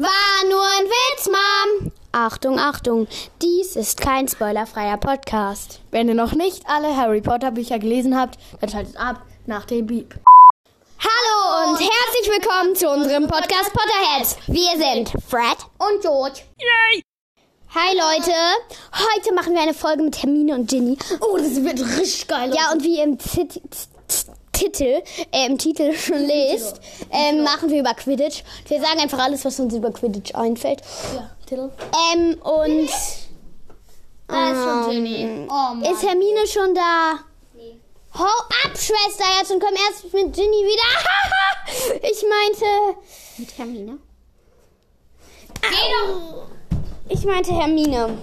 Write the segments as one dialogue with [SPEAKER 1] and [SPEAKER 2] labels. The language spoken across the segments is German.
[SPEAKER 1] War nur ein Witz, Mom. Achtung, Achtung, dies ist kein spoilerfreier Podcast.
[SPEAKER 2] Wenn ihr noch nicht alle Harry Potter Bücher gelesen habt, dann schaltet ab nach dem Beep.
[SPEAKER 1] Hallo und herzlich willkommen zu unserem Podcast Potterheads. Wir sind Fred und George. Yay! Hi Leute, heute machen wir eine Folge mit Hermine und Ginny.
[SPEAKER 2] Oh, das wird richtig geil.
[SPEAKER 1] Ja, und wie ihr im Zit Titel, äh, im Titel schon lest, ähm, machen wir über Quidditch. Wir sagen einfach alles, was uns über Quidditch einfällt.
[SPEAKER 2] Ja, Titel.
[SPEAKER 1] Ähm, und
[SPEAKER 2] Da ist schon Ginny. Oh Mann.
[SPEAKER 1] ist Hermine schon da? Hau ab, Schwester, jetzt und komm erst mit Ginny wieder. ich meinte. Mit Hermine?
[SPEAKER 2] Geh doch!
[SPEAKER 1] Ich meinte Hermine.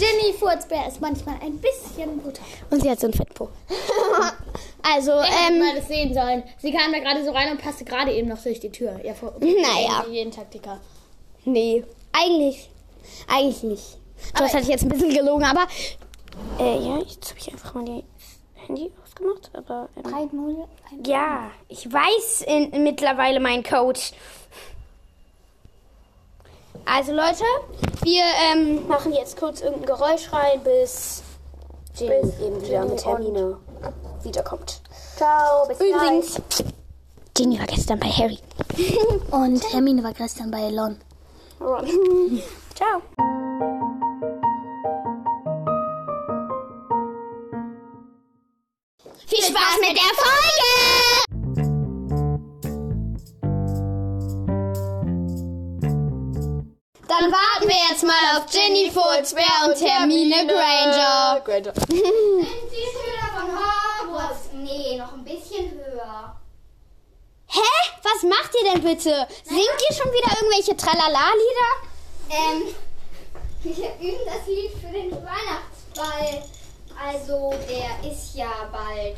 [SPEAKER 2] Ginny Furzbär ist manchmal ein bisschen brutal.
[SPEAKER 1] Und sie hat so ein Fettpo. also,
[SPEAKER 2] hätte
[SPEAKER 1] ähm.
[SPEAKER 2] mal das sehen sollen. Sie kam da gerade so rein und passte gerade eben noch durch die Tür. Ja, vor,
[SPEAKER 1] Naja.
[SPEAKER 2] Jeden Taktiker.
[SPEAKER 1] Nee, eigentlich. Eigentlich nicht. Das hatte ich jetzt ein bisschen gelogen, aber. Äh, ja, jetzt habe ich einfach mal die Handy ausgemacht, aber. Ähm,
[SPEAKER 2] 3-0.
[SPEAKER 1] ja, ich weiß in, mittlerweile meinen Code. Also, Leute, wir ähm, machen jetzt kurz irgendein Geräusch rein, bis Jin eben wieder mit Hermine wiederkommt.
[SPEAKER 2] Ciao, bis
[SPEAKER 1] Übrigens, Ginny war gestern bei Harry.
[SPEAKER 2] Und Hermine war gestern bei Lon.
[SPEAKER 1] Ciao. Viel Spaß mit der Folge! Dann warten wir jetzt mal auf Ginny Furzbär und Hermine Granger.
[SPEAKER 2] Granger.
[SPEAKER 3] Sind Sie Schüler von Hogwarts? Nee, noch ein bisschen höher.
[SPEAKER 1] Hä? Was macht ihr denn bitte? Singt ihr schon wieder irgendwelche Tralala-Lieder?
[SPEAKER 3] Ähm, wir üben das Lied für den Weihnachtsball. Also, der ist ja bald.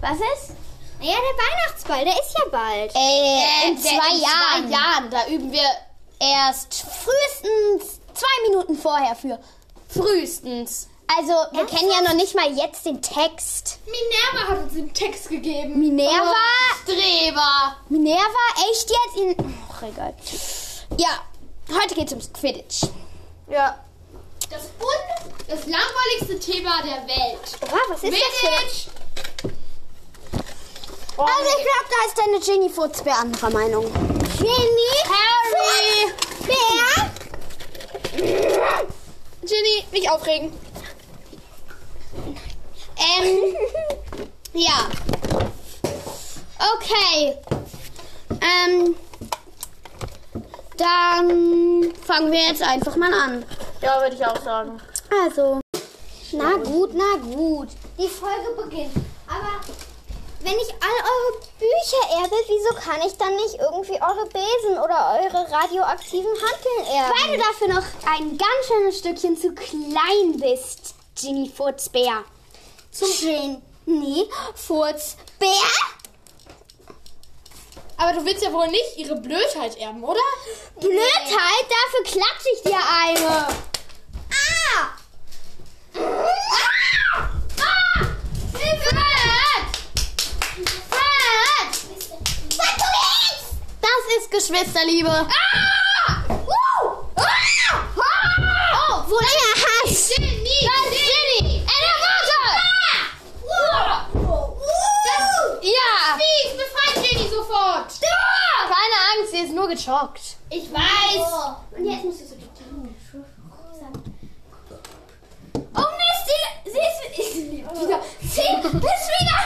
[SPEAKER 1] Was ist?
[SPEAKER 3] Naja, der Weihnachtsball, der ist ja bald.
[SPEAKER 1] Äh, in
[SPEAKER 2] Der-
[SPEAKER 1] zwei
[SPEAKER 2] in
[SPEAKER 1] Jahren.
[SPEAKER 2] Zwei Jahren. Da üben wir
[SPEAKER 1] Erst frühestens zwei Minuten vorher für.
[SPEAKER 2] frühestens.
[SPEAKER 1] Also, wir kennen ja noch nicht mal jetzt den Text.
[SPEAKER 2] Minerva hat uns den Text gegeben.
[SPEAKER 1] Minerva?
[SPEAKER 2] Oh, Streber.
[SPEAKER 1] Minerva, echt jetzt? In Ach, egal. Ja, heute geht's ums Quidditch.
[SPEAKER 2] Ja. Das, un das langweiligste Thema der Welt.
[SPEAKER 1] Oha, was ist das für...
[SPEAKER 2] Quidditch.
[SPEAKER 1] Also, ich glaube, da ist deine Ginny Furzbär anderer Meinung. Ginny?
[SPEAKER 2] Harry.
[SPEAKER 1] Bär?
[SPEAKER 2] Ginny, nicht aufregen.
[SPEAKER 1] Ähm, ja. Okay. Ähm, dann fangen wir jetzt einfach mal an.
[SPEAKER 2] Ja, würde ich auch sagen.
[SPEAKER 1] Also,
[SPEAKER 3] Na gut, na gut. Die Folge beginnt. Aber wenn ich all eure Bücher erbe, wieso kann ich dann nicht irgendwie eure Besen oder eure radioaktiven Hanteln erben?
[SPEAKER 1] weil du dafür noch ein ganz schönes Stückchen zu klein bist, Ginny Furzbär.
[SPEAKER 3] Zum Ginny Furzbär?
[SPEAKER 2] Aber du willst ja wohl nicht ihre Blödheit erben, oder?
[SPEAKER 1] Blödheit, dafür klatsche ich dir eine.
[SPEAKER 3] Ah!
[SPEAKER 2] Das ist Geschwisterliebe.
[SPEAKER 3] Ah!
[SPEAKER 1] Oh, wo er Hass.
[SPEAKER 2] Ginny! Das ist Ginny! Ja! Fies, befreit Ginny sofort! Keine Angst, sie ist nur geschockt. Ich weiß!
[SPEAKER 3] Und jetzt musst du so die sagen.
[SPEAKER 2] Oh Mist, sie, sie ist wieder. Sie ist wieder.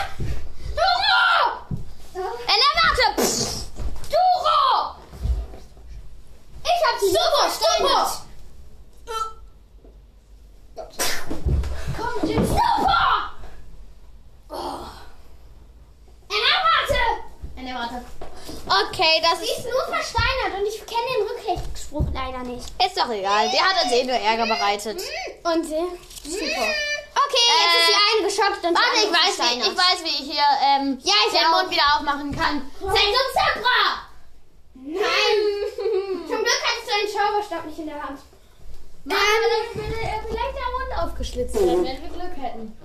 [SPEAKER 2] Duro! Ella, warte! Psst. Duro! Ich hab sie super versteinert. Komm, Jim. Super! Oh. Ella, warte! Ella, warte. Okay, das
[SPEAKER 3] Sie ist nur versteinert und ich kenne den Rückrechtsspruch leider nicht.
[SPEAKER 2] ist doch egal. Der hat uns eh nur Ärger bereitet.
[SPEAKER 1] Und sie.
[SPEAKER 2] Super.
[SPEAKER 1] Okay, jetzt ist die eine geschockt und
[SPEAKER 2] Warte, ich weiß, wie, ich weiß, wie ich hier ähm,
[SPEAKER 1] Ja, ich
[SPEAKER 2] den
[SPEAKER 1] auch.
[SPEAKER 2] Mund wieder aufmachen kann. Sex und Zebra!
[SPEAKER 3] Nein! Zum Glück hattest du einen Zauberstab nicht in der Hand.
[SPEAKER 2] Mann, dann würde er vielleicht der Mund aufgeschlitzt werden, wenn wir Glück hätten.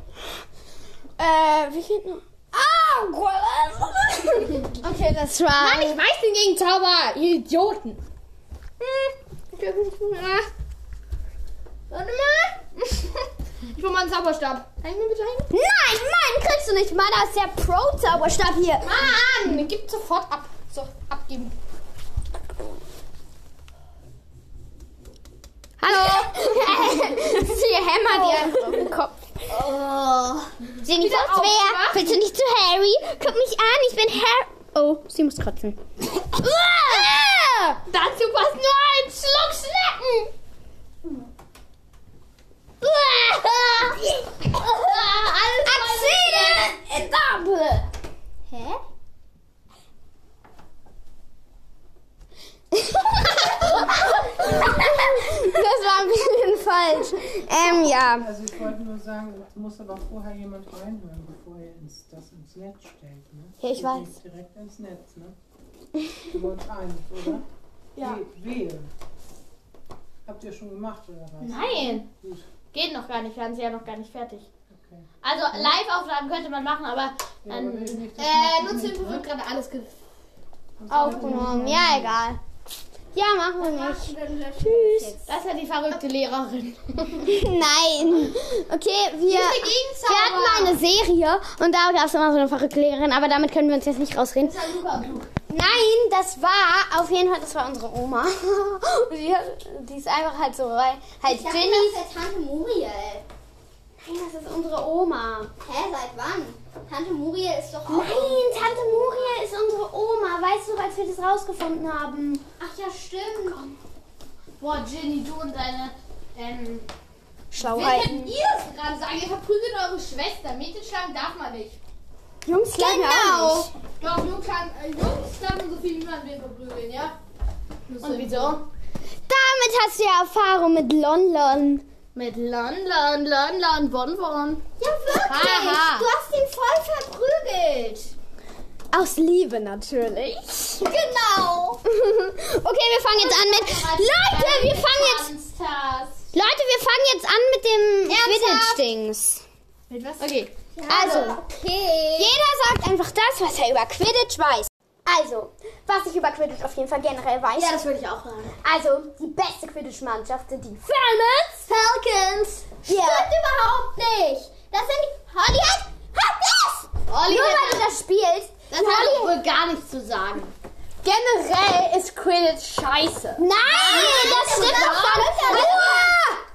[SPEAKER 1] Äh, wie geht noch?
[SPEAKER 3] Ah!
[SPEAKER 1] Okay, das war.
[SPEAKER 2] Mann, ich weiß den Gegenzauber, ihr Idioten. Hm. Warte mal. Ich will mal einen Zauberstab. Ich mir bitte einen?
[SPEAKER 1] Nein, meinen kriegst du nicht. Meiner ist der Pro-Zauberstab hier.
[SPEAKER 2] Mann, gib sofort ab. So, abgeben.
[SPEAKER 1] Hallo. Sie hämmert dir einfach auf den Kopf. Jenny,
[SPEAKER 2] Wieder
[SPEAKER 1] sonst wer?
[SPEAKER 2] aufgewacht?
[SPEAKER 1] Willst du nicht zu Harry? Guck mich an, ich bin Harry. Oh, sie muss kotzen. Ah!
[SPEAKER 2] Dazu passt nur ein Schluck Schnecken.
[SPEAKER 1] Axel! Etappe! Hä? das war ein bisschen falsch. Ähm, ja.
[SPEAKER 4] Also ich wollte nur sagen, es muss aber vorher jemand reinhören, bevor ihr ins, das ins Netz stellt. Ne?
[SPEAKER 1] Ja, ich
[SPEAKER 4] Ihr
[SPEAKER 1] weiß.
[SPEAKER 4] geht Direkt ins Netz, ne? Ihr wollt eins, oder?
[SPEAKER 2] Ja.
[SPEAKER 4] We- Wählen. Habt ihr schon gemacht, oder was?
[SPEAKER 2] Nein,
[SPEAKER 4] Gut,
[SPEAKER 2] geht noch gar nicht. Wir haben sie ja noch gar nicht fertig.
[SPEAKER 4] okay.
[SPEAKER 2] Also Live-Aufnahmen könnte man machen, aber
[SPEAKER 4] Ja,
[SPEAKER 2] dann,
[SPEAKER 4] aber wenn nicht,
[SPEAKER 2] äh,
[SPEAKER 4] ne?
[SPEAKER 2] wird gerade alles ge
[SPEAKER 1] Aufgenommen. Ja, egal. Ja, machen wir nicht. Tschüss.
[SPEAKER 2] Das ist ja die verrückte Lehrerin.
[SPEAKER 1] Nein. Okay, wir, wir hatten mal eine Serie und da gab es immer so eine verrückte Lehrerin, aber damit können wir uns jetzt nicht rausreden. Nein, das war auf jeden Fall, das war unsere Oma. Die, die ist einfach halt so rein. Halt Ginny.
[SPEAKER 3] das ist Tante Muriel.
[SPEAKER 1] Nein, das ist unsere Oma.
[SPEAKER 3] Hä, seit wann? Tante Muriel ist doch auch...
[SPEAKER 1] Nein, Tante Muriel ist unsere Oma. Weißt du, als wir das rausgefunden haben?
[SPEAKER 3] Ach ja, stimmt.
[SPEAKER 2] Boah, Ginny, du und deine, ähm, wie
[SPEAKER 1] Schlauheiten.
[SPEAKER 2] könnt ihr das gerade sagen? Ihr verprügelt eure Schwester. Mädchen schlagen darf man nicht.
[SPEAKER 1] Jungs, schlagen wir auch nicht.
[SPEAKER 2] Doch, Jungs, schlagen, äh, Jungs dürfen so viel wie man will verprügeln, ja?
[SPEAKER 1] Und wieso? Damit hast du ja Erfahrung mit London.
[SPEAKER 2] Mit Lon, Lon, Lon, Lon, Bon, Bon.
[SPEAKER 3] Ja, wirklich.
[SPEAKER 2] Haha.
[SPEAKER 3] Du hast ihn voll verprügelt.
[SPEAKER 1] Aus Liebe natürlich.
[SPEAKER 3] Genau.
[SPEAKER 1] okay, wir fangen jetzt an mit. Leute, wir fangen jetzt. Leute, wir fangen jetzt an mit dem? Quidditch-Dings.
[SPEAKER 2] Mit was? Okay.
[SPEAKER 1] Also,
[SPEAKER 3] Okay.
[SPEAKER 1] jeder sagt einfach das, was er über Quidditch weiß. Also, was ich über Quidditch auf jeden Fall generell weiß.
[SPEAKER 2] Ja, das würde ich auch sagen.
[SPEAKER 1] Also, die beste Quidditch-Mannschaft sind die Falcons.
[SPEAKER 3] Falcons.
[SPEAKER 1] Ja.
[SPEAKER 3] Stimmt überhaupt nicht. Das sind die... Holly hat... Hat es!
[SPEAKER 2] Olli,
[SPEAKER 1] Nur
[SPEAKER 2] das,
[SPEAKER 1] weil du das spielst.
[SPEAKER 2] das hat wohl gar nichts zu sagen.
[SPEAKER 1] Generell ist Quidditch scheiße. Nein, das stimmt
[SPEAKER 3] das
[SPEAKER 1] doch gar
[SPEAKER 3] stimmt
[SPEAKER 1] nicht.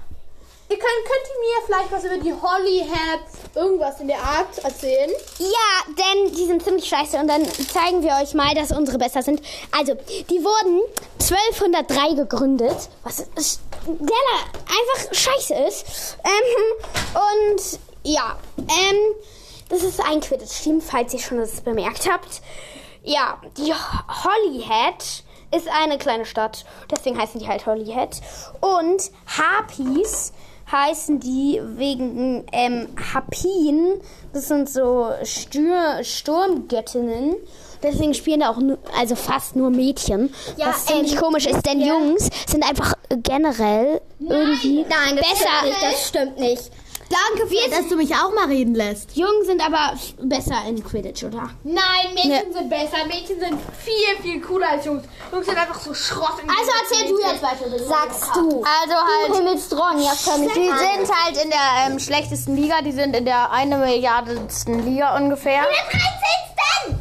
[SPEAKER 2] Ihr könnt, könnt ihr mir vielleicht was über die Hollyheads, irgendwas in der Art erzählen?
[SPEAKER 1] Ja, denn die sind ziemlich scheiße und dann zeigen wir euch mal, dass unsere besser sind. Also, die wurden 1203 gegründet, was ist- einfach scheiße ist. Ähm, und ja, ähm, das ist ein Quidditch-Team, falls ihr schon das bemerkt habt. Ja, die Hollyhead ist eine kleine Stadt, deswegen heißen die halt Hollyhead. Und Harpies heißen die wegen ähm, Harpien. Das sind so Stür Sturmgöttinnen. Deswegen spielen da auch nur, also fast nur Mädchen.
[SPEAKER 3] Ja,
[SPEAKER 1] was ziemlich
[SPEAKER 3] ähm,
[SPEAKER 1] komisch ist, denn Jungs sind einfach generell irgendwie
[SPEAKER 3] Nein, das
[SPEAKER 1] besser.
[SPEAKER 3] stimmt nicht. Das stimmt nicht.
[SPEAKER 1] Danke für
[SPEAKER 2] Dass du mich auch mal reden lässt.
[SPEAKER 1] Jungs sind aber besser in Quidditch, oder?
[SPEAKER 2] Nein, Mädchen sind besser. Mädchen sind viel, viel cooler als Jungs. Jungs sind einfach so Schrott.
[SPEAKER 1] Also erzähl du jetzt weiter. Sagst du.
[SPEAKER 2] Also halt,
[SPEAKER 1] Himmelstron, ja,
[SPEAKER 2] die sind halt in der ähm, schlechtesten Liga. Die sind in der eine Milliardensten Liga ungefähr.
[SPEAKER 3] Am 13.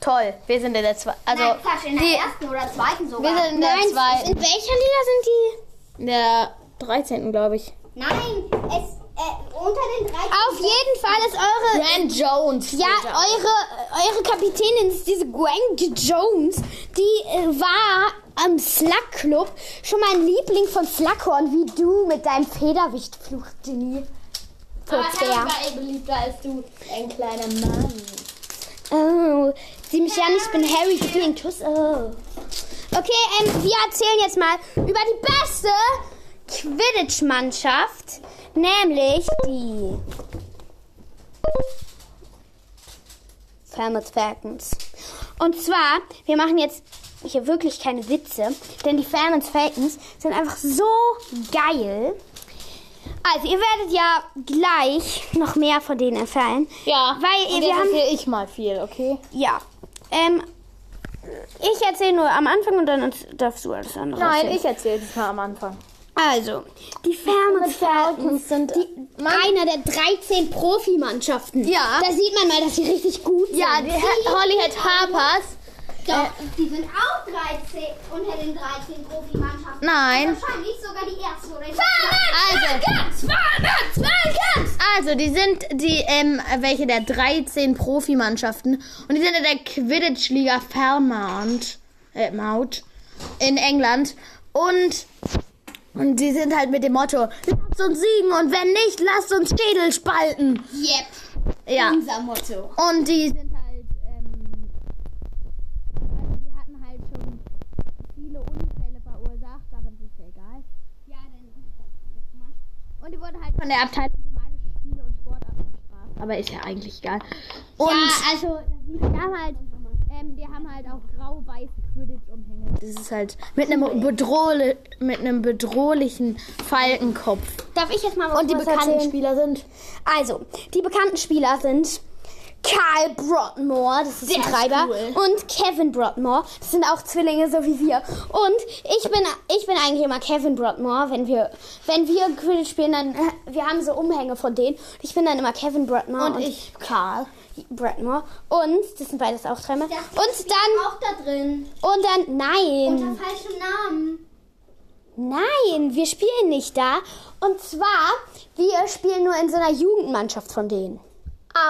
[SPEAKER 2] Toll, wir sind in der zweiten. Also,
[SPEAKER 3] Nein, Quatsch, in der
[SPEAKER 2] die,
[SPEAKER 3] ersten oder zweiten sogar.
[SPEAKER 2] wir sind in der
[SPEAKER 1] Nein,
[SPEAKER 2] zweiten.
[SPEAKER 1] in welcher Liga sind die?
[SPEAKER 2] In der 13. glaube ich.
[SPEAKER 3] Nein, es... Äh, unter den 13.
[SPEAKER 1] Auf jeden Fall ist eure.
[SPEAKER 2] Grant Jones.
[SPEAKER 1] Ja, eure, eure Kapitänin ist diese Gwen Jones. Die äh, war am Slug Club schon mal ein Liebling von Slughorn, wie du mit deinem Federwichtfluch, Ginny.
[SPEAKER 2] Aber
[SPEAKER 1] Putzbär.
[SPEAKER 2] war eh beliebter als du, ein kleiner Mann.
[SPEAKER 1] Oh, sieh mich an, ich bin Harry, gib mir einen Kuss. Oh. Okay, ähm, wir erzählen jetzt mal über die beste Quidditch-Mannschaft, nämlich die Falmouth Falcons. Und zwar, wir machen jetzt hier wirklich keine Witze, denn die Falmouth Falcons sind einfach so geil. Also, ihr werdet ja gleich noch mehr von denen erfahren.
[SPEAKER 2] Ja.
[SPEAKER 1] Weil
[SPEAKER 2] Und
[SPEAKER 1] wir haben.
[SPEAKER 2] erzähle ich mal viel, okay?
[SPEAKER 1] Ja. Ähm, ich erzähle nur am Anfang und dann darfst du alles andere
[SPEAKER 2] Nein,
[SPEAKER 1] erzählen.
[SPEAKER 2] ich erzähle es mal am Anfang.
[SPEAKER 1] Also, die Falcons sind die, einer der 13 Profimannschaften.
[SPEAKER 2] Ja.
[SPEAKER 1] Da sieht man mal, dass sie richtig gut sind.
[SPEAKER 2] Ja, die ha Hollyhead Harpers.
[SPEAKER 3] Doch, die sind auch 13 unter den 13 Profimannschaften.
[SPEAKER 2] Nein.
[SPEAKER 3] Wahrscheinlich sogar die erste oder die
[SPEAKER 2] Also, also, die sind die, ähm, welche der 13 Profimannschaften. Und die sind in der Quidditch-Liga Fairmount, äh, Mount, in England. Und, und die sind halt mit dem Motto, lasst uns siegen und wenn nicht, lasst uns Schädel spalten.
[SPEAKER 1] Yep.
[SPEAKER 2] Ja.
[SPEAKER 1] Unser Motto.
[SPEAKER 2] Und die sind halt, ähm, also die hatten halt schon viele Unfälle verursacht, aber das ist ja egal.
[SPEAKER 1] Ja, dann ist das gemacht.
[SPEAKER 2] Und die wurden halt von der Abteilung für magische Spiele und Sportarten bestraft. Aber ist ja eigentlich egal. Und
[SPEAKER 1] ja, also,
[SPEAKER 2] die haben halt, ähm, die haben halt auch grau-weiße Quidditch-Umhänge. Das ist halt mit einem, bedrohli mit einem bedrohlichen Falkenkopf.
[SPEAKER 1] darf ich jetzt mal was
[SPEAKER 2] Und die bekannten
[SPEAKER 1] erzählen?
[SPEAKER 2] Spieler sind
[SPEAKER 1] Also, die bekannten Spieler sind Karl Broadmoor, das ist
[SPEAKER 2] Der
[SPEAKER 1] Treiber,
[SPEAKER 2] cool.
[SPEAKER 1] und Kevin Broadmoor, das sind auch Zwillinge, so wie wir. Und ich bin, ich bin eigentlich immer Kevin Broadmoor, wenn wir, wenn wir Quidditch spielen, dann, äh, wir haben so Umhänge von denen. Ich bin dann immer Kevin Broadmoor
[SPEAKER 2] und ich, Karl.
[SPEAKER 1] Broadmoor. Und, das sind beides auch Träume. Und dann,
[SPEAKER 3] auch da drin.
[SPEAKER 1] und dann, nein.
[SPEAKER 3] Unter falschem Namen.
[SPEAKER 1] Nein, wir spielen nicht da. Und zwar, wir spielen nur in so einer Jugendmannschaft von denen.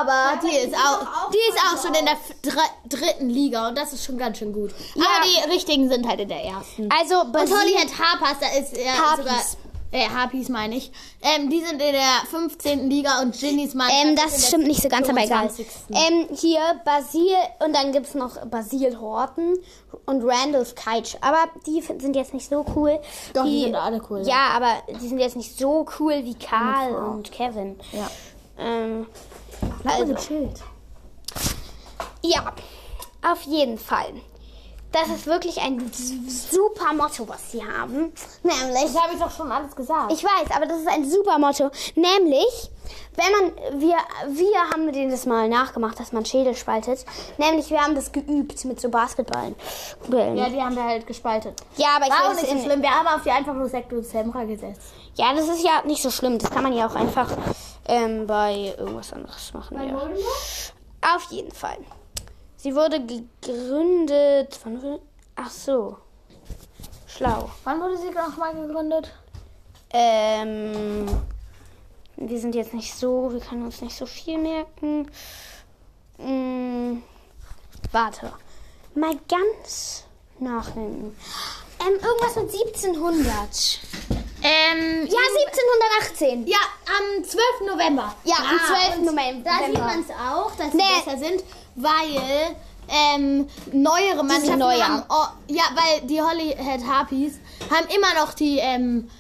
[SPEAKER 2] Aber die
[SPEAKER 3] die
[SPEAKER 2] ist auch, die ist auch schon in der dr dritten Liga und das ist schon ganz schön gut.
[SPEAKER 1] Ja.
[SPEAKER 2] Aber die richtigen sind halt in der ersten.
[SPEAKER 1] Also,
[SPEAKER 2] Und Hollyhead Harpers, da ist ja
[SPEAKER 1] Harpies.
[SPEAKER 2] sogar. Äh, Harpies meine ich. Ähm, die sind in der 15. Liga und Ginnys Mannschaft
[SPEAKER 1] Ähm, das stimmt nicht so ganz, aber egal.
[SPEAKER 2] 25..
[SPEAKER 1] Ähm, hier Basil und dann gibt's noch Basil Horton und Randolph Keitsch. Aber die sind jetzt nicht so cool.
[SPEAKER 2] Doch, die sind alle cool,
[SPEAKER 1] Ja, aber die sind jetzt nicht so cool wie Karl und Kevin.
[SPEAKER 2] Ja.
[SPEAKER 1] Ähm,
[SPEAKER 2] Also,
[SPEAKER 1] also, ja, auf jeden Fall. Das ist wirklich ein super Motto, was sie haben. Nämlich,
[SPEAKER 2] das habe ich doch schon alles gesagt.
[SPEAKER 1] ich weiß, aber das ist ein super Motto. Nämlich, wenn man, wir, wir haben denen das mal nachgemacht, dass man Schädel spaltet. Nämlich, wir haben das geübt mit so Basketballen.
[SPEAKER 2] Ja, die haben wir halt gespaltet.
[SPEAKER 1] Ja, aber ich
[SPEAKER 2] War auch nicht so schlimm. Wir haben auf die einfach nur Sektor Semra gesetzt.
[SPEAKER 1] Ja, das ist ja nicht so schlimm. Das kann man ja auch einfach ähm, bei irgendwas anderes machen. Ja. Auf jeden Fall. Sie wurde gegründet. Wann wurde, ach so. Schlau.
[SPEAKER 2] Wann wurde sie nochmal gegründet?
[SPEAKER 1] Ähm, wir sind jetzt nicht so, wir können uns nicht so viel merken. Hm, warte. Mal ganz nachdenken. Ähm, irgendwas mit 1700.
[SPEAKER 2] Ähm,
[SPEAKER 1] Ja, 1718.
[SPEAKER 2] ja, am 12. November.
[SPEAKER 1] Ja, am 12.
[SPEAKER 2] und
[SPEAKER 1] November.
[SPEAKER 2] Da sieht man es auch, dass sie
[SPEAKER 1] Nee.
[SPEAKER 2] besser sind, weil ähm, neuere Mannschaften
[SPEAKER 1] neuer.
[SPEAKER 2] haben... Oh, ja, weil die Hollyhead Harpies haben immer noch die... Ähm,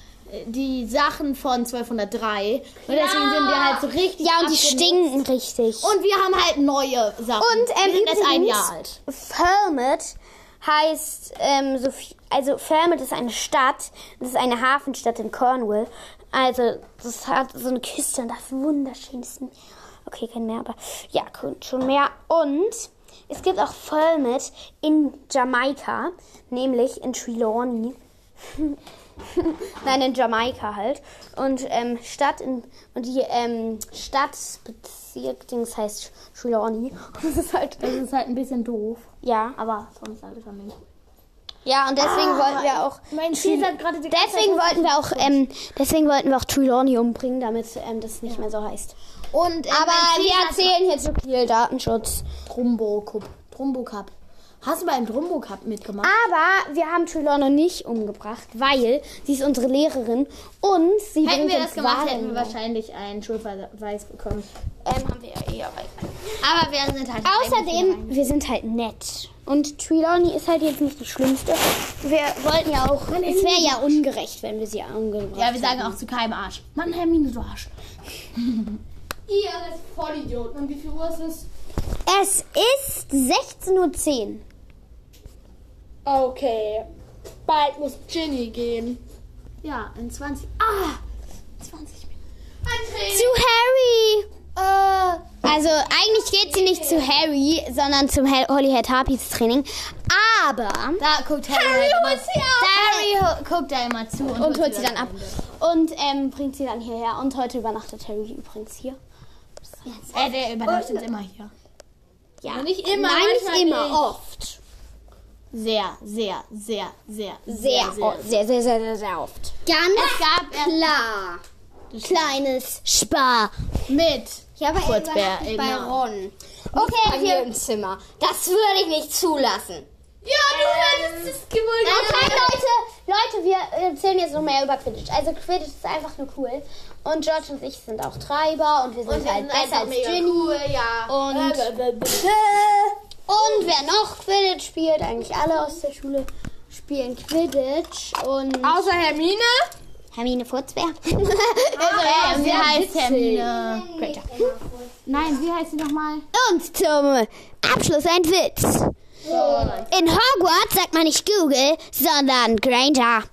[SPEAKER 2] die Sachen von 1203 und deswegen sind wir halt so richtig
[SPEAKER 1] Ja, und die stinken richtig.
[SPEAKER 2] und wir haben halt neue Sachen
[SPEAKER 1] Und ähm,
[SPEAKER 2] die sind erst ein
[SPEAKER 1] übrigens,
[SPEAKER 2] Jahr alt
[SPEAKER 1] Falmouth heißt, ähm, so viel, also Falmouth ist eine Stadt, das ist eine Hafenstadt in Cornwall. Also, das hat so eine Küste und das wunderschönsten. Okay, kein Meer, aber ja, schon mehr. Und es gibt auch Falmouth in Jamaika, nämlich in Trelawney. Nein, in Jamaika halt. Und ähm, Stadt in und die ähm, Stadtbezirk Dings heißt Trelawney. Und das ist halt
[SPEAKER 2] das ist halt ein bisschen doof
[SPEAKER 1] ja.
[SPEAKER 2] aber sonst alles schon nicht
[SPEAKER 1] Ja, und deswegen
[SPEAKER 2] Ah,
[SPEAKER 1] wollten wir auch
[SPEAKER 2] mein Ziel hat gerade die
[SPEAKER 1] deswegen wollten wir auch ähm, deswegen wollten wir auch Trelawney umbringen, damit ähm, das nicht mehr so heißt.
[SPEAKER 2] und ähm,
[SPEAKER 1] Aber wir erzählen hier zu viel Datenschutz.
[SPEAKER 2] Trumbo Cup Trumbo Cup hast du beim Trumbo Cup mitgemacht
[SPEAKER 1] Aber wir haben Trelawney nicht umgebracht, weil sie ist unsere Lehrerin und sie
[SPEAKER 2] Hätten
[SPEAKER 1] bringt
[SPEAKER 2] wir
[SPEAKER 1] uns
[SPEAKER 2] das gemacht,
[SPEAKER 1] Wahlen
[SPEAKER 2] hätten wir wahrscheinlich einen Schulverweis bekommen.
[SPEAKER 1] Ähm, haben wir ja eher bei.
[SPEAKER 2] Aber wir sind halt.
[SPEAKER 1] Außerdem, wir sind halt nett. Und Trelawney ist halt jetzt nicht die schlimmste. Wir wollten ja auch. Es wäre ja ungerecht, wenn wir sie umgebracht
[SPEAKER 2] Ja, wir sagen
[SPEAKER 1] hätten.
[SPEAKER 2] auch zu keinem Arsch. Mann, Hermine, du Arsch.
[SPEAKER 5] Ihr seid Vollidioten. Und wie viel Uhr ist es?
[SPEAKER 1] Es ist 16.10 Uhr.
[SPEAKER 5] Okay. Bald muss Ginny gehen.
[SPEAKER 2] Ja, in 20. Ah! 20 Minuten. Zu Harry! Äh.
[SPEAKER 1] Also eigentlich geht sie nicht zu Harry, sondern zum Holyhead Harpies Training. Aber
[SPEAKER 2] da guckt Harry,
[SPEAKER 1] Harry
[SPEAKER 2] halt
[SPEAKER 1] sie
[SPEAKER 2] da Harry guckt da immer zu und,
[SPEAKER 1] und holt sie dann ab und ähm, bringt sie dann hierher. Und heute übernachtet Harry übrigens hier.
[SPEAKER 2] Äh, der übernachtet und, immer hier.
[SPEAKER 1] Ja,
[SPEAKER 5] nicht immer.
[SPEAKER 1] Nicht immer,
[SPEAKER 5] geht.
[SPEAKER 1] oft.
[SPEAKER 2] Sehr, sehr, sehr, sehr,
[SPEAKER 1] Sehr,
[SPEAKER 2] sehr.
[SPEAKER 1] oft. sehr, sehr, sehr, sehr, sehr oft.
[SPEAKER 3] Ganz
[SPEAKER 2] Es gab
[SPEAKER 3] klar.
[SPEAKER 1] Kleines Spar.
[SPEAKER 2] mit.
[SPEAKER 3] Ja, aber er
[SPEAKER 2] Kurzbär,
[SPEAKER 3] bei
[SPEAKER 2] genau.
[SPEAKER 3] Ron.
[SPEAKER 1] Okay,
[SPEAKER 3] mir im Zimmer. Das würde ich nicht zulassen.
[SPEAKER 5] Ja, du hättest es gewollt.
[SPEAKER 1] Okay, Leute, Leute, wir erzählen jetzt noch mehr über Quidditch. Also Quidditch ist einfach nur cool. Und George und ich sind auch Treiber und wir sind
[SPEAKER 5] wir
[SPEAKER 1] halt
[SPEAKER 5] sind
[SPEAKER 1] besser als Ginny.
[SPEAKER 5] cool, ja.
[SPEAKER 1] Und,
[SPEAKER 5] Äh,
[SPEAKER 1] und wer noch Quidditch spielt, eigentlich alle aus der Schule spielen Quidditch. Und
[SPEAKER 5] Außer Hermine.
[SPEAKER 1] Hermine Furzbär.
[SPEAKER 2] Äh, wie heißt Hermine?
[SPEAKER 1] Greater.
[SPEAKER 2] Nein, wie heißt sie nochmal?
[SPEAKER 1] Und zum Abschluss ein Witz. In Hogwarts sagt man nicht Google, sondern Granger.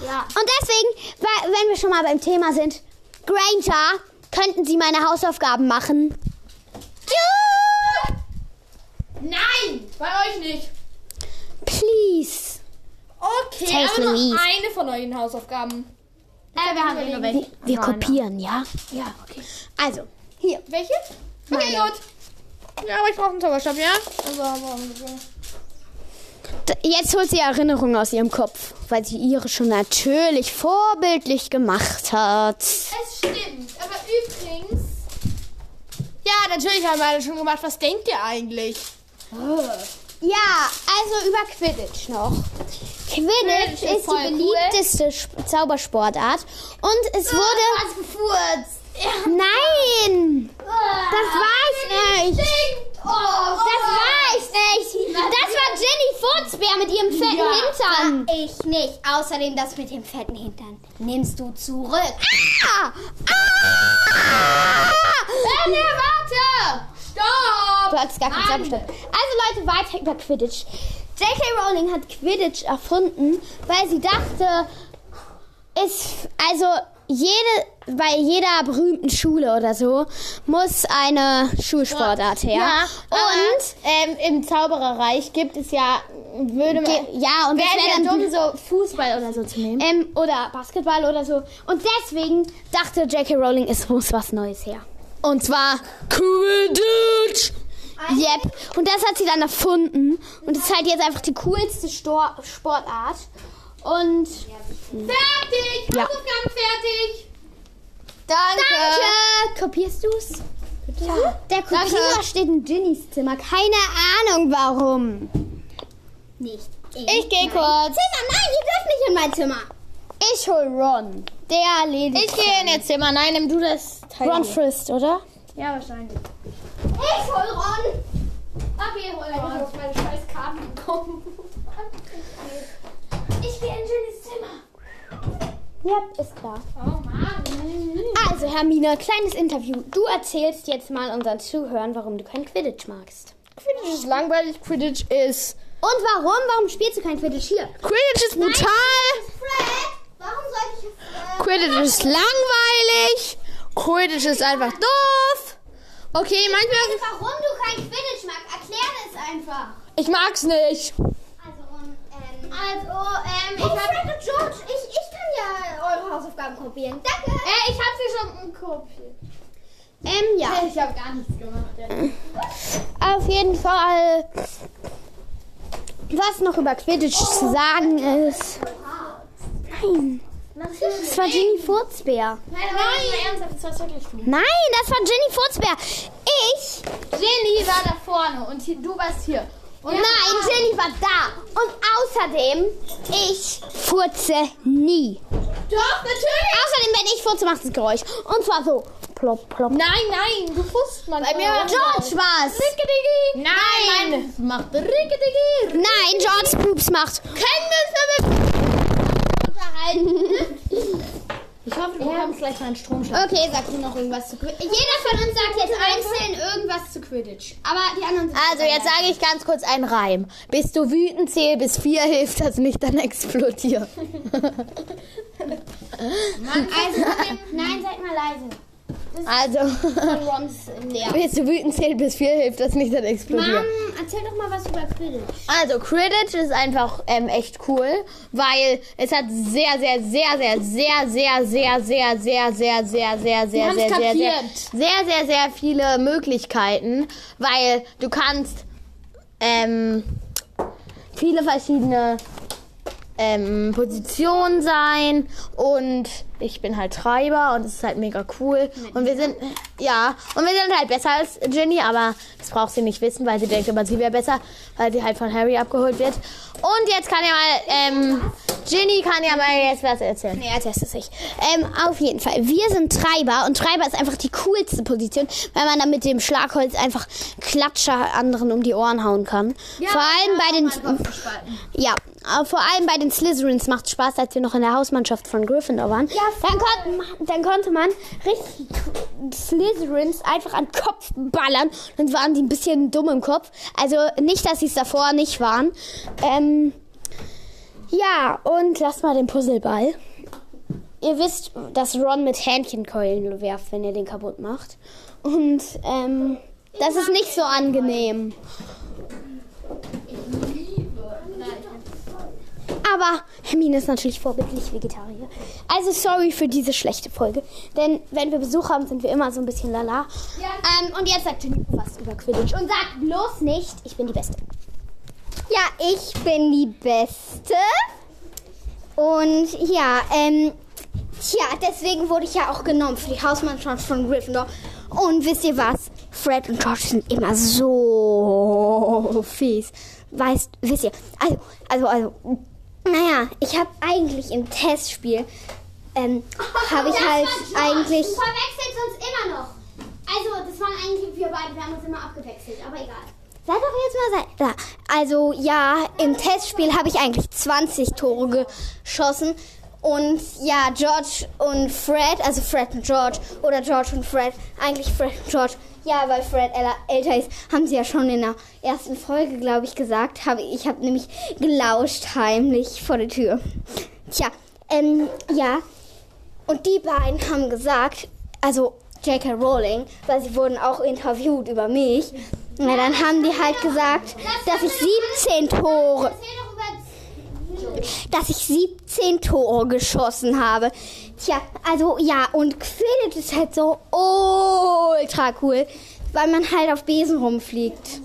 [SPEAKER 2] Ja.
[SPEAKER 1] Und deswegen, wenn wir schon mal beim Thema sind, Granger, könnten Sie meine Hausaufgaben machen? Ja!
[SPEAKER 5] Nein, bei euch nicht.
[SPEAKER 1] Please.
[SPEAKER 5] Okay,
[SPEAKER 1] Tell
[SPEAKER 5] aber nur
[SPEAKER 1] Louise.
[SPEAKER 5] eine von euren Hausaufgaben.
[SPEAKER 2] Äh, wir haben nur welche.
[SPEAKER 1] Wir kopieren, ja?
[SPEAKER 2] Ja, okay.
[SPEAKER 1] Also, hier.
[SPEAKER 5] Welche? Okay,
[SPEAKER 1] Meine.
[SPEAKER 5] gut. Ja, aber ich brauche einen Zauberstab, ja? Also,
[SPEAKER 1] Jetzt holt sie Erinnerungen aus ihrem Kopf, weil sie ihre schon natürlich vorbildlich gemacht hat.
[SPEAKER 5] Es stimmt, aber übrigens. Ja, natürlich haben wir alle schon gemacht. Was denkt ihr eigentlich?
[SPEAKER 1] Ja, also über Quidditch noch. Quidditch
[SPEAKER 5] Quidditch ist
[SPEAKER 1] ist die
[SPEAKER 5] cool.
[SPEAKER 1] beliebteste Sp- Zaubersportart und es wurde
[SPEAKER 5] Was gefurzt?
[SPEAKER 1] Nein! Das war ich nicht!
[SPEAKER 5] Oh,
[SPEAKER 1] Das war ich nicht! Das war Jenny Furzbär mit ihrem fetten Hintern!
[SPEAKER 3] Ich nicht. Außerdem das mit dem fetten Hintern. Nimmst du zurück.
[SPEAKER 1] Ah! Ah!
[SPEAKER 5] Benne, warte! Stopp!
[SPEAKER 1] Du hattest gar keinen Zauberstab. Also Leute, weiter über Quidditch. J.K. Rowling hat Quidditch erfunden, weil sie dachte, ist also jede bei jeder berühmten Schule oder so muss eine Schulsportart her.
[SPEAKER 2] Ja,
[SPEAKER 1] und
[SPEAKER 2] ähm, im Zaubererreich gibt es ja, würde man,
[SPEAKER 1] ja und
[SPEAKER 2] wäre
[SPEAKER 1] wäre
[SPEAKER 2] ja
[SPEAKER 1] dann
[SPEAKER 2] dumm, so Fußball oder so zu nehmen.
[SPEAKER 1] ähm, oder Basketball oder so. Und deswegen dachte J.K. Rowling, es muss was Neues her. Und zwar Quidditch. Yep. Und das hat sie dann erfunden. Und es ist halt jetzt einfach die coolste Stor Sportart. Und
[SPEAKER 5] Fertig!
[SPEAKER 1] Ja.
[SPEAKER 5] Hausaufgaben fertig!
[SPEAKER 2] Danke.
[SPEAKER 1] danke. Kopierst du's? Ja. Der Kopierer steht in Ginnys Zimmer. Keine Ahnung warum.
[SPEAKER 3] Nicht.
[SPEAKER 2] Ich gehe kurz.
[SPEAKER 3] Zimmer, nein, ihr dürft nicht in mein Zimmer.
[SPEAKER 1] Ich hol Ron. Der erledigt.
[SPEAKER 2] Ich gehe in ihr Zimmer. Nein, nimm du das Teil.
[SPEAKER 1] Ron. Frist, oder?
[SPEAKER 2] Ja, wahrscheinlich.
[SPEAKER 3] Ich hol Ron.
[SPEAKER 5] Okay, hol einfach auf meine scheiß Karten bekommen.
[SPEAKER 3] Ich gehe in Jennys Zimmer.
[SPEAKER 1] Yep, ist klar.
[SPEAKER 5] Oh Mann.
[SPEAKER 1] Also, Hermine, kleines Interview. Du erzählst jetzt mal unseren Zuhörern, warum du kein Quidditch magst.
[SPEAKER 2] Quidditch ist langweilig. Quidditch ist.
[SPEAKER 1] Und warum? Warum spielst du kein Quidditch hier?
[SPEAKER 2] Quidditch ist brutal.
[SPEAKER 3] Fred, warum sollte ich es... Äh,
[SPEAKER 2] Quidditch ist langweilig. Quidditch ist einfach doof. Okay, manchmal.
[SPEAKER 3] warum du kein Quidditch magst? Erklär es einfach.
[SPEAKER 2] Ich mag's nicht.
[SPEAKER 3] Also, ähm... Also, ähm... Ich oh, Fred und George, ich, ich kann ja eure Hausaufgaben kopieren. Danke.
[SPEAKER 5] Äh, ich hab sie schon kopiert.
[SPEAKER 1] Ähm, ja.
[SPEAKER 5] Ich hab gar nichts gemacht. Ja.
[SPEAKER 1] Auf jeden Fall. Was noch über Quidditch zu sagen ist. Nein. Das war Ginny Furzbär.
[SPEAKER 5] Nein, nein, ernsthaft, das
[SPEAKER 1] das war Ginny Furzbär. Ich.
[SPEAKER 5] Jenny war da vorne und hier, du warst hier. Und
[SPEAKER 1] Nein, Ginny war da. Und außerdem, ich furze nie.
[SPEAKER 5] Doch, natürlich.
[SPEAKER 1] Außerdem, wenn ich furze, macht es Geräusch. Und zwar so. Plop, plop.
[SPEAKER 5] Nein, nein, du fusst man. Bei
[SPEAKER 2] mir war
[SPEAKER 1] George war's.
[SPEAKER 5] Nein.
[SPEAKER 2] Nein. Macht Rickety.
[SPEAKER 1] Nein, George Pups macht.
[SPEAKER 5] Können wir uns damit unterhalten?
[SPEAKER 2] Ich hoffe, du bekommst gleich meinen Stromschlag.
[SPEAKER 1] Okay, sag du noch irgendwas zu Quidditch. Jeder von uns sagt jetzt einzeln irgendwas zu Quidditch. Aber die anderen sind
[SPEAKER 2] Also, jetzt sage ich ganz kurz einen Reim. Bist du wütend, zähl bis vier, hilft das nicht, dann explodier.
[SPEAKER 1] Also, nein, seid mal leise.
[SPEAKER 2] Also, willst du wütend zählen bis vier, hilft das nicht, dann explodieren.
[SPEAKER 1] Mom, erzähl doch mal was über Quidditch.
[SPEAKER 2] Also, Quidditch ist einfach ähm, echt cool, weil es hat sehr, sehr, sehr, sehr, sehr, sehr, sehr, sehr, sehr, sehr, sehr, sehr, sehr, sehr, sehr, sehr, sehr, sehr, sehr viele Möglichkeiten, weil du kannst ähm, viele verschiedene ähm, Positionen sein und ich bin halt Treiber und es ist halt mega cool und wir sind ja und wir sind halt besser als Ginny, aber das braucht sie nicht wissen, weil sie denkt immer, sie wäre besser, weil sie halt von Harry abgeholt wird. Und jetzt kann ja mal ähm, Ginny kann ja mal jetzt was erzählen.
[SPEAKER 1] Nee, erzählst es nicht. Ähm, auf jeden Fall. Wir sind Treiber und Treiber ist einfach die coolste Position, weil man dann mit dem Schlagholz einfach Klatscher anderen um die Ohren hauen kann. vor allem bei den ja, aber vor allem bei den Slytherins macht Spaß, als wir noch in der Hausmannschaft von Gryffindor waren. Dann, konnte, dann konnte man richtig Slytherins einfach an den Kopf ballern. Dann waren die ein bisschen dumm im Kopf. Also nicht, dass sie es davor nicht waren. Ähm, ja, und lasst mal den Puzzleball. Ihr wisst, dass Ron mit Hähnchenkeulen werft, wenn ihr den kaputt macht. Und ähm, das ist nicht so angenehm. Aber Hermine ist natürlich vorbildlich Vegetarier. Also sorry für diese schlechte Folge. Denn wenn wir Besuch haben, sind wir immer so ein bisschen lala. Ähm, und jetzt sagt Jennifer was über Quidditch. Und sagt bloß nicht, ich bin die Beste.
[SPEAKER 3] Ja, ich bin die Beste. Und ja, ähm, tja, deswegen wurde ich ja auch genommen für die Hausmannschaft von Gryffindor. Und wisst ihr was? Fred und George sind immer so fies. Weißt, wisst ihr, also, also, also, naja, ich habe eigentlich im Testspiel, ähm, habe ich halt eigentlich...
[SPEAKER 1] Du verwechselst uns immer noch. Also, das waren eigentlich wir beide, wir haben uns immer abgewechselt, aber egal.
[SPEAKER 3] Sei doch jetzt mal sei. Da. Also ja, im Testspiel habe ich eigentlich 20 Tore geschossen. Und ja, George und Fred, also Fred und George oder George und Fred, eigentlich Fred und George. Ja, weil Fred äl- älter ist, haben sie ja schon in der ersten Folge, glaube ich, gesagt. Habe ich habe nämlich gelauscht heimlich vor der Tür. Tja, ähm, ja. Und die beiden haben gesagt, also J.K. Rowling, weil sie wurden auch interviewt über mich. Na, dann haben die halt gesagt, dass ich 17 Tore, dass ich 17 Tore geschossen habe. Tja, also ja, und Quidditch ist halt so ultra cool, weil man halt auf Besen rumfliegt.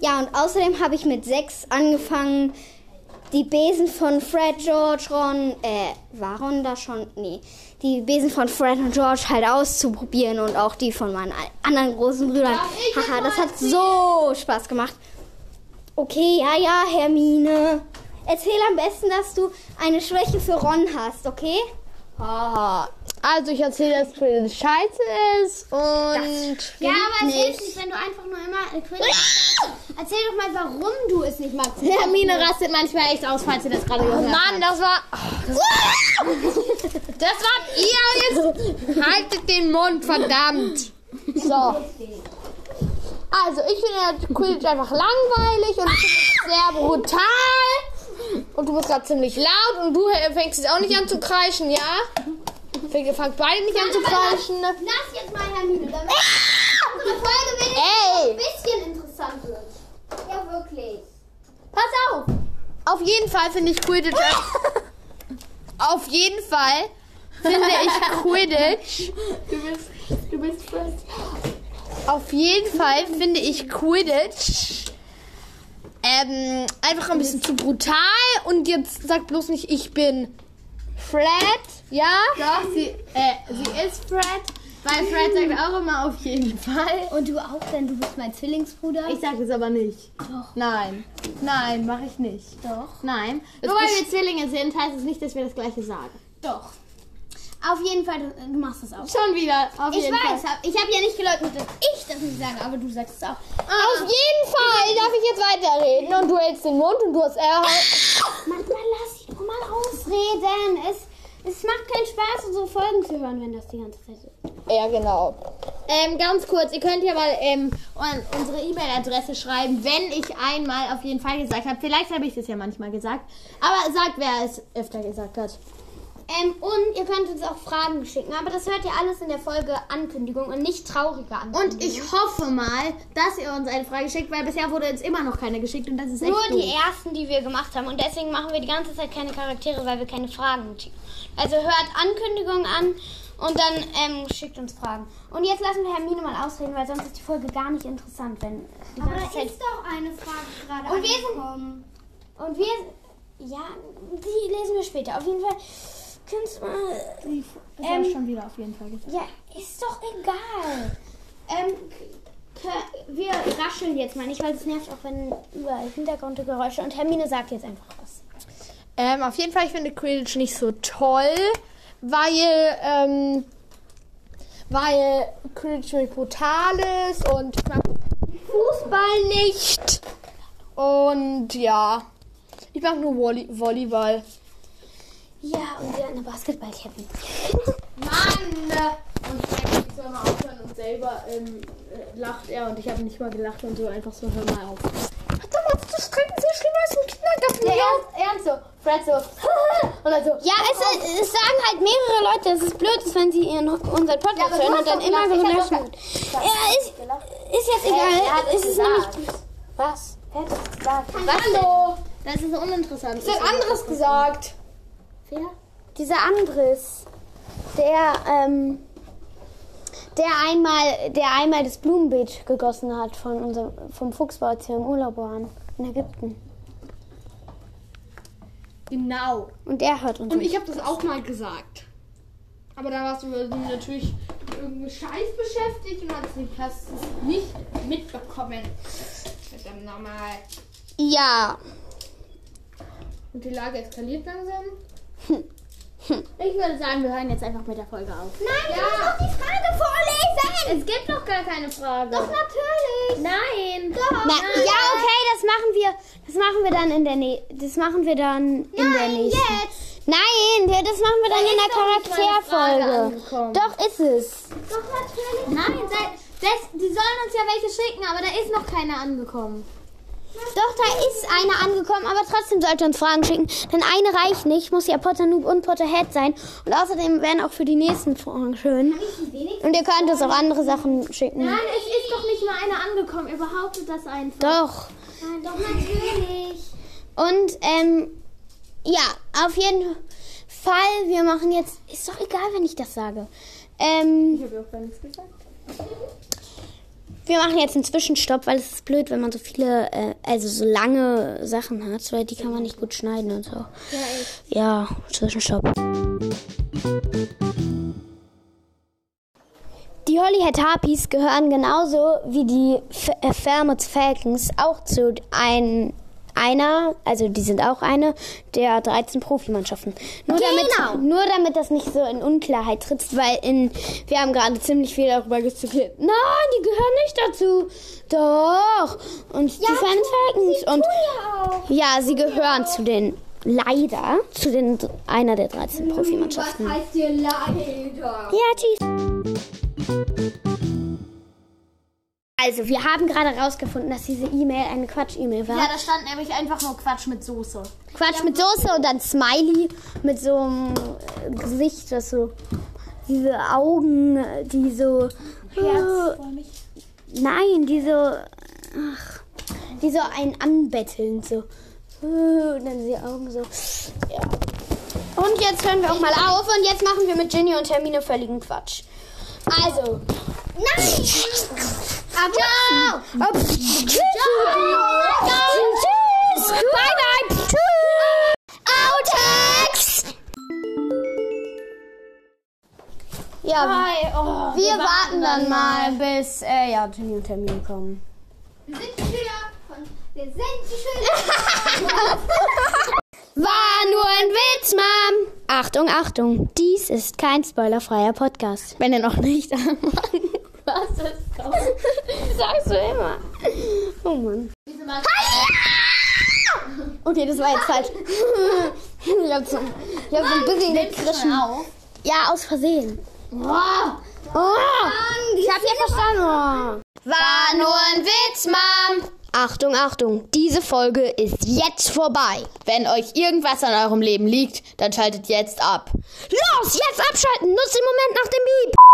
[SPEAKER 3] Ja, und außerdem habe ich mit 6 angefangen, die Besen von Fred, George, Ron, äh, war Ron da schon? Nee. Die Besen von Fred und George halt auszuprobieren und auch die von meinen anderen großen Brüdern. Haha, das hat so Spaß gemacht. Okay, ja, ja, Hermine. Erzähl am besten, dass du eine Schwäche für Ron hast, okay?
[SPEAKER 2] Haha. Also ich erzähle, dass Quidditch scheiße ist und
[SPEAKER 1] Ja, aber es hilft nicht, wenn du einfach nur immer Quidditch Erzähl doch mal, warum du es nicht magst.
[SPEAKER 2] Hermine rastet manchmal echt aus, falls ihr das gerade gehört habt. Mann, das war. Das war ihr jetzt. Haltet den Mund, verdammt. So. Also, ich finde Quidditch einfach langweilig und sehr brutal. Und du bist gerade ziemlich laut und du fängst jetzt auch nicht an zu kreischen, ja? Wir fangen beide nicht an zu kreischen.
[SPEAKER 1] Lass jetzt mal Hermine, damit unsere Folge wenigstens
[SPEAKER 2] Ey!
[SPEAKER 1] ein bisschen interessant wird. Ja, wirklich.
[SPEAKER 2] Pass auf! Auf jeden Fall finde ich Quidditch. auf jeden Fall finde ich Quidditch. Du bist, du bist Fred. Auf jeden Fall finde ich Quidditch ähm, einfach ein bisschen zu brutal. Und jetzt sag bloß nicht, ich bin Fred, ja?
[SPEAKER 5] Doch, sie, äh, sie ist Fred, weil Fred sagt auch immer auf jeden Fall.
[SPEAKER 1] Und du auch, denn du bist mein Zwillingsbruder.
[SPEAKER 5] Ich sage es aber nicht. Doch. Nein. Nein, mache ich nicht.
[SPEAKER 1] Doch.
[SPEAKER 5] Nein. Nur weil wir Zwillinge sind, heißt es nicht, dass wir das gleiche sagen.
[SPEAKER 1] Doch. Auf jeden Fall, du, du machst das auch.
[SPEAKER 5] Schon wieder, auf
[SPEAKER 1] Ich
[SPEAKER 5] jeden
[SPEAKER 1] weiß,
[SPEAKER 5] Fall.
[SPEAKER 1] hab, ich habe ja nicht geleugnet, dass ich das nicht sage, aber du sagst es auch.
[SPEAKER 2] Auf jeden Fall darf ich jetzt weiterreden und du hältst den Mund und du hast er
[SPEAKER 1] Manchmal lass sie doch mal ausreden. Es, es macht keinen Spaß, unsere Folgen zu hören, wenn das die ganze Zeit ist.
[SPEAKER 2] Ja, genau. Ähm, ganz kurz, ihr könnt ja mal ähm, unsere E-Mail-Adresse schreiben, wenn ich einmal auf jeden Fall gesagt habe. Vielleicht habe ich das ja manchmal gesagt. Aber sagt, wer es öfter gesagt hat.
[SPEAKER 1] Ähm, und ihr könnt uns auch Fragen schicken, aber das hört ihr alles in der Folge Ankündigung und nicht traurige Ankündigung.
[SPEAKER 2] Und ich hoffe mal, dass ihr uns eine Frage schickt, weil bisher wurde uns immer noch keine geschickt und das ist echt
[SPEAKER 1] Nur die ersten, die wir gemacht haben. Und deswegen machen wir die ganze Zeit keine Charaktere, weil wir keine Fragen schicken. Also hört Ankündigungen an und dann ähm, schickt uns Fragen. Und jetzt lassen wir Hermine mal ausreden, weil sonst ist die Folge gar nicht interessant, wenn die
[SPEAKER 3] Aber da
[SPEAKER 1] Zeit.
[SPEAKER 3] ist doch eine Frage gerade
[SPEAKER 1] Und wir sind-
[SPEAKER 3] angekommen.
[SPEAKER 1] Und wir. Ja, die lesen wir später. Auf jeden Fall. Könntest du mal.
[SPEAKER 2] Das
[SPEAKER 1] Ähm,
[SPEAKER 2] war schon wieder auf jeden Fall gesagt.
[SPEAKER 1] Ja, ist doch egal. Ähm, wir rascheln jetzt mal nicht, weil es nervt auch, wenn überall Hintergrundgeräusche und Hermine sagt jetzt einfach was.
[SPEAKER 2] Ähm, auf jeden Fall, ich finde Quidditch nicht so toll, weil, ähm, weil Quidditch brutal ist und ich mag Fußball nicht. Und ja, ich mag nur Volley Volleyball.
[SPEAKER 1] Ja, und wir eine Basketball-Kevin.
[SPEAKER 2] Mann! Und Frank soll mal aufhören und selber ähm, äh, lacht er und ich habe nicht mal gelacht und so einfach so, hör mal auf. Dann auf zu strecken, sehr schlimm als ein Kindergarten.
[SPEAKER 1] Ja,
[SPEAKER 2] ernst, ernst so. Fred so. und dann so.
[SPEAKER 1] Ja, es, ist- es sagen halt mehrere Leute, dass es blöd ist, wenn sie ihren, unseren Podcast
[SPEAKER 2] du
[SPEAKER 1] hören und dann immer so.
[SPEAKER 2] Ich
[SPEAKER 1] löschen. Ja, ist, ist jetzt egal. es ist nämlich.
[SPEAKER 2] Was?
[SPEAKER 1] Wer hat gesagt?
[SPEAKER 2] Hallo!
[SPEAKER 1] Das ist uninteressant.
[SPEAKER 2] Ich hab anderes gesagt.
[SPEAKER 1] Wer? Dieser Andres, der, ähm, der einmal, der einmal das Blumenbeet gegossen hat von unserem, vom Fuchsbau, als wir im Urlaub waren in Ägypten.
[SPEAKER 2] Genau.
[SPEAKER 1] Und der hört uns.
[SPEAKER 2] Und ich habe das auch mal gesagt. Aber da warst du natürlich mit irgendeinem Scheiß beschäftigt und hast, nicht, hast es nicht mitbekommen. Verdammt nochmal.
[SPEAKER 1] ja.
[SPEAKER 2] Und die Lage eskaliert langsam. Ich würde sagen, wir hören jetzt einfach mit der Folge auf.
[SPEAKER 3] Nein, du musst doch die Frage vorlesen.
[SPEAKER 2] Es gibt noch gar keine Frage.
[SPEAKER 3] Doch, natürlich.
[SPEAKER 2] Nein.
[SPEAKER 3] Doch.
[SPEAKER 1] Na, ja, okay, das machen wir. Das machen wir dann in der Nä Das machen wir dann in der
[SPEAKER 3] Nein,
[SPEAKER 1] nächsten.
[SPEAKER 3] jetzt.
[SPEAKER 1] Nein, das machen wir dann in der Charakterfolge. Doch ist es.
[SPEAKER 3] Doch, natürlich.
[SPEAKER 2] Nein, das, die sollen uns ja welche schicken, aber da ist noch keine angekommen.
[SPEAKER 1] Doch, da ist eine angekommen, aber trotzdem sollte uns Fragen schicken. Denn eine reicht nicht, muss ja Potter Noob und Potterhead sein. Und außerdem wären auch für die nächsten Fragen schön. Und ihr könnt uns auch andere Sachen schicken.
[SPEAKER 2] Nein, es ist doch nicht mal eine angekommen. Ihr behauptet das einfach.
[SPEAKER 1] Doch.
[SPEAKER 3] Nein, doch, natürlich.
[SPEAKER 1] Und, ähm, ja, auf jeden Fall, wir machen jetzt, ist doch egal, wenn ich das sage. Ähm,
[SPEAKER 2] Ich habe auch gar nichts gesagt.
[SPEAKER 1] Wir machen jetzt einen Zwischenstopp, weil es ist blöd, wenn man so viele, äh, also so lange Sachen hat, weil die kann man nicht gut schneiden und so. Ja, Ja, Zwischenstopp. Die Holyhead Harpies gehören genauso wie die F äh, Falcons auch zu ein, einer, also die sind auch eine der 13 Profimannschaften. Nur, damit, nur damit das nicht so in Unklarheit tritt, weil in, wir haben gerade ziemlich viel darüber diskutiert. Nein, die gehören nicht dazu. Doch. Und die Falmouth Falcons und ja, sie gehören zu den leider zu den einer der 13 Profimannschaften.
[SPEAKER 3] heißt dir leider?
[SPEAKER 1] Ja, tschüss. Also, wir haben gerade rausgefunden, dass diese E-Mail eine Quatsch-E-Mail war.
[SPEAKER 2] Ja, da stand nämlich einfach nur Quatsch mit Soße.
[SPEAKER 1] Quatsch mit Soße und dann Smiley mit so einem äh, Gesicht, das so diese Augen, die so äh, nein, die so ach, die so einen anbetteln so äh, und dann die Augen so ja. Und jetzt hören wir auch mal auf und jetzt machen wir mit Ginny und Hermine völligen Quatsch. Also, nein! Aber Ab- Tschüss! Tschüss! Bye bye! Tschüss! Outtakes! Ja,
[SPEAKER 2] oh,
[SPEAKER 1] wir, warten dann mal, bis äh, ja, Ginny und Hermine kommen.
[SPEAKER 3] Wir sind die Schüler von. Wir sind die Schüler.
[SPEAKER 1] War nur ein Witz, Mom! Achtung, Achtung, dies ist kein spoilerfreier Podcast. Wenn er noch nicht anfangen. Was ist das? Sagst du immer. Oh Mann. Okay, das war jetzt falsch. Ich hab so, ich hab so ein bisschen gekrischen. Ja, aus Versehen. Oh, ich hab ja verstanden. War nur ein Witz, Mom. Achtung, Achtung, diese Folge ist jetzt vorbei.
[SPEAKER 2] Wenn euch irgendwas an eurem Leben liegt, dann schaltet jetzt ab.
[SPEAKER 1] Los, jetzt abschalten, nutzt den Moment nach dem Beep.